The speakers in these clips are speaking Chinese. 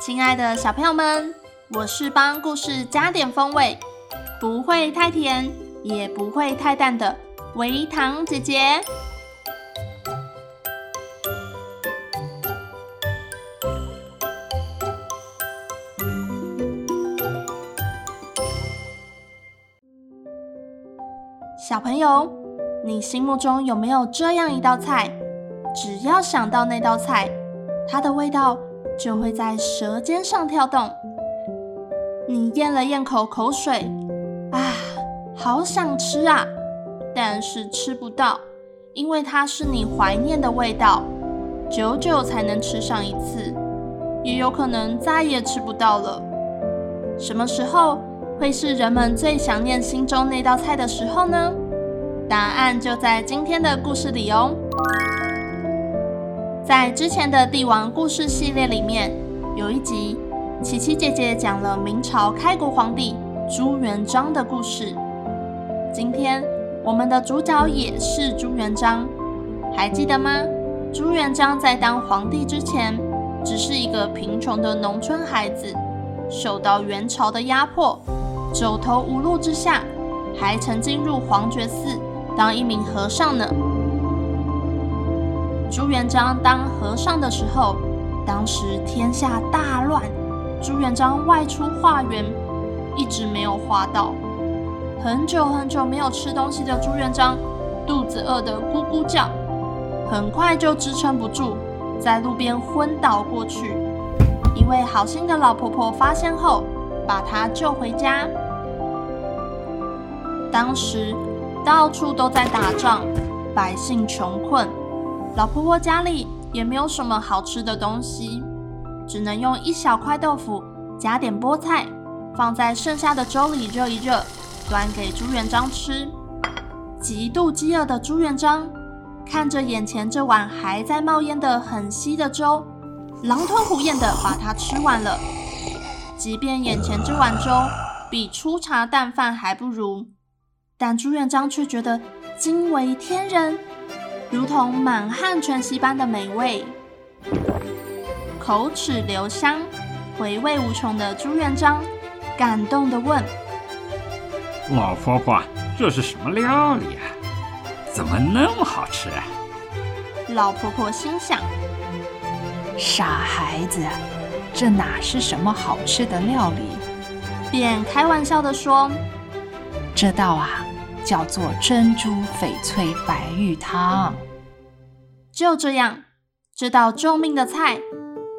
亲爱的小朋友们，我是帮故事加点风味，不会太甜，也不会太淡的维糖姐姐。小朋友，你心目中有没有这样一道菜？只要想到那道菜，它的味道，就会在舌尖上跳动。你咽了咽口口水，啊，好想吃啊！但是吃不到，因为它是你怀念的味道，久久才能吃上一次，也有可能再也吃不到了。什么时候会是人们最想念心中那道菜的时候呢？答案就在今天的故事里哦。在之前的帝王故事系列里面，有一集，琪琪姐姐讲了明朝开国皇帝朱元璋的故事。今天我们的主角也是朱元璋，还记得吗？朱元璋在当皇帝之前，只是一个贫穷的农村孩子，受到元朝的压迫，走投无路之下，还曾经入皇觉寺当一名和尚呢。朱元璋当和尚的时候，当时天下大乱，朱元璋外出化缘，一直没有化到。很久很久没有吃东西的朱元璋，肚子饿得咕咕叫，很快就支撑不住，在路边昏倒过去。一位好心的老婆婆发现后，把他救回家。当时到处都在打仗，百姓穷困。老婆婆家里也没有什么好吃的东西，只能用一小块豆腐加点菠菜，放在剩下的粥里热一热，端给朱元璋吃。极度饥饿的朱元璋看着眼前这碗还在冒烟的很稀的粥，狼吞虎咽的把它吃完了。即便眼前这碗粥比粗茶淡饭还不如，但朱元璋却觉得惊为天人。如同满汉全席般的美味，口齿留香、回味无穷的朱元璋感动地问：“老婆婆，这是什么料理啊？怎么那么好吃啊？”老婆婆心想：“傻孩子，这哪是什么好吃的料理？”便开玩笑地说：“这道啊。”叫做珍珠翡翠白玉汤。就这样，这道救命的菜，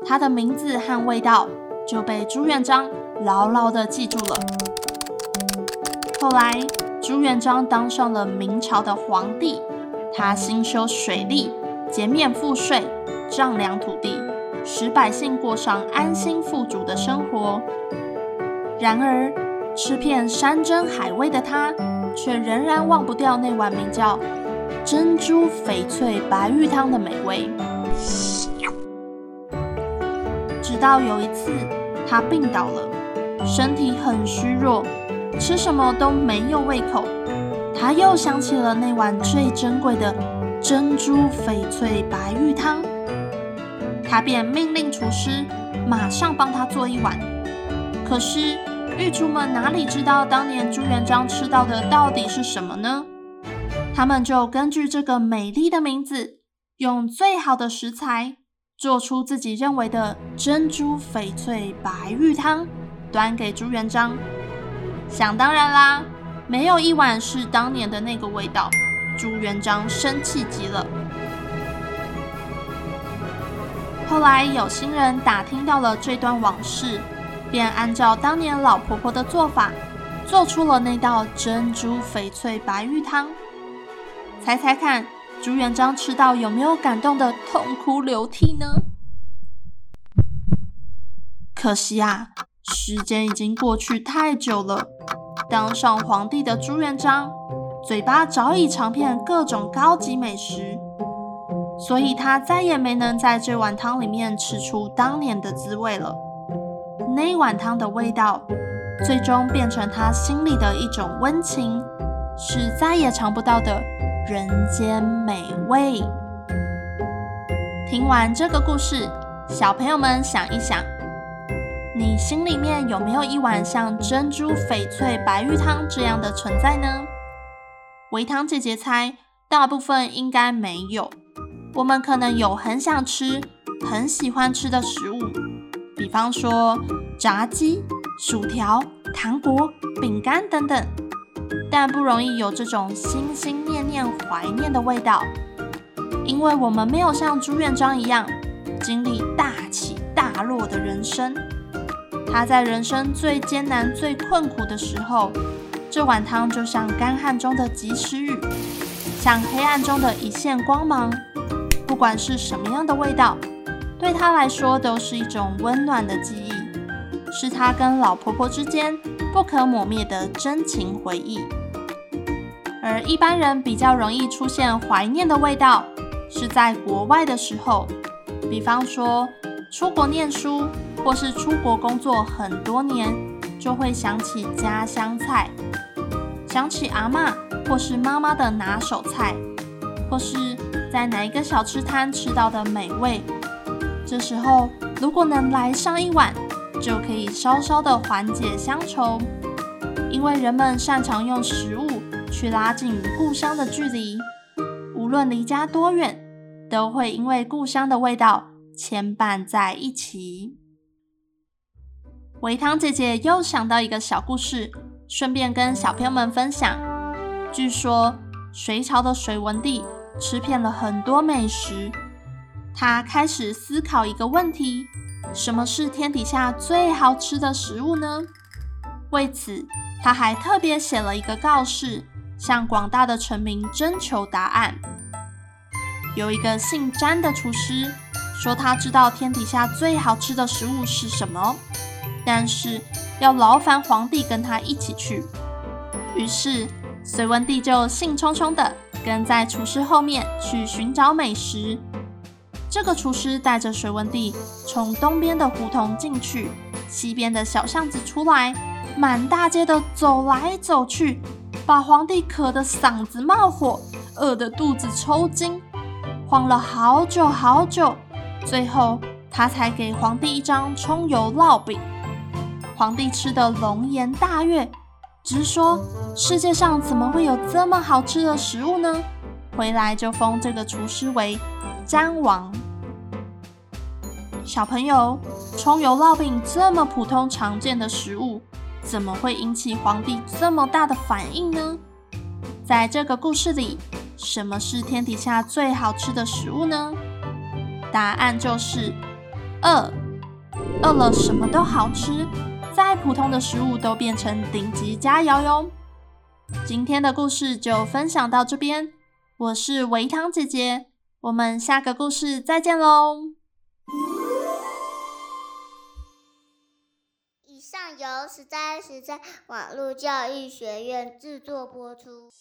它的名字和味道就被朱元璋牢牢地记住了。后来，朱元璋当上了明朝的皇帝，他兴修水利，减免赋税，丈量土地，使百姓过上安心富足的生活。然而，吃遍山珍海味的他，却仍然忘不掉那碗名叫“珍珠翡翠白玉汤”的美味。直到有一次，他病倒了，身体很虚弱，吃什么都没有胃口。他又想起了那碗最珍贵的珍珠翡翠白玉汤，他便命令厨师马上帮他做一碗。可是，御厨们哪里知道当年朱元璋吃到的到底是什么呢？他们就根据这个美丽的名字，用最好的食材做出自己认为的珍珠翡翠白玉汤，端给朱元璋。想当然啦，没有一碗是当年的那个味道。朱元璋生气极了。后来有心人打听到了这段往事。便按照当年老婆婆的做法，做出了那道珍珠翡翠白玉汤。猜猜看，朱元璋吃到有没有感动的痛哭流涕呢？可惜啊，时间已经过去太久了。当上皇帝的朱元璋，嘴巴早已尝遍各种高级美食，所以他再也没能在这碗汤里面吃出当年的滋味了。那碗汤的味道，最终变成他心里的一种温情，是再也尝不到的人间美味。听完这个故事，小朋友们想一想，你心里面有没有一碗像珍珠翡翠白玉汤这样的存在呢？维糖姐姐猜，大部分应该没有。我们可能有很想吃、很喜欢吃的食物，比方说炸鸡。薯条、糖果、饼干等等，但不容易有这种心心念念怀念的味道，因为我们没有像朱元璋一样经历大起大落的人生。他在人生最艰难、最困苦的时候，这碗汤就像干旱中的及时雨，像黑暗中的一线光芒。不管是什么样的味道，对他来说都是一种温暖的记忆。是他跟老婆婆之间不可磨灭的真情回忆，而一般人比较容易出现怀念的味道，是在国外的时候，比方说出国念书，或是出国工作很多年，就会想起家乡菜，想起阿嬷或是妈妈的拿手菜，或是在哪一个小吃摊吃到的美味，这时候如果能来上一碗。就可以稍稍的缓解乡愁，因为人们擅长用食物去拉近与故乡的距离，无论离家多远，都会因为故乡的味道牵绊在一起。维糖姐姐又想到一个小故事，顺便跟小朋友们分享。据说隋朝的隋文帝吃遍了很多美食，他开始思考一个问题。什么是天底下最好吃的食物呢？为此，他还特别写了一个告示，向广大的臣民征求答案。有一个姓詹的厨师说，他知道天底下最好吃的食物是什么，但是要劳烦皇帝跟他一起去。于是，隋文帝就兴冲冲地跟在厨师后面去寻找美食。这个厨师带着隋文帝从东边的胡同进去，西边的小巷子出来，满大街的走来走去，把皇帝渴得嗓子冒火，饿得肚子抽筋，晃了好久好久，最后他才给皇帝一张葱油烙饼。皇帝吃得龙颜大悦，直说世界上怎么会有这么好吃的食物呢？回来就封这个厨师为詹王。小朋友，葱油烙饼这么普通常见的食物，怎么会引起皇帝这么大的反应呢？在这个故事里，什么是天底下最好吃的食物呢？答案就是饿。饿了什么都好吃，再普通的食物都变成顶级佳肴哟。今天的故事就分享到这边，我是维糖姐姐，我们下个故事再见喽以上由实在实在网络教育学院制作播出。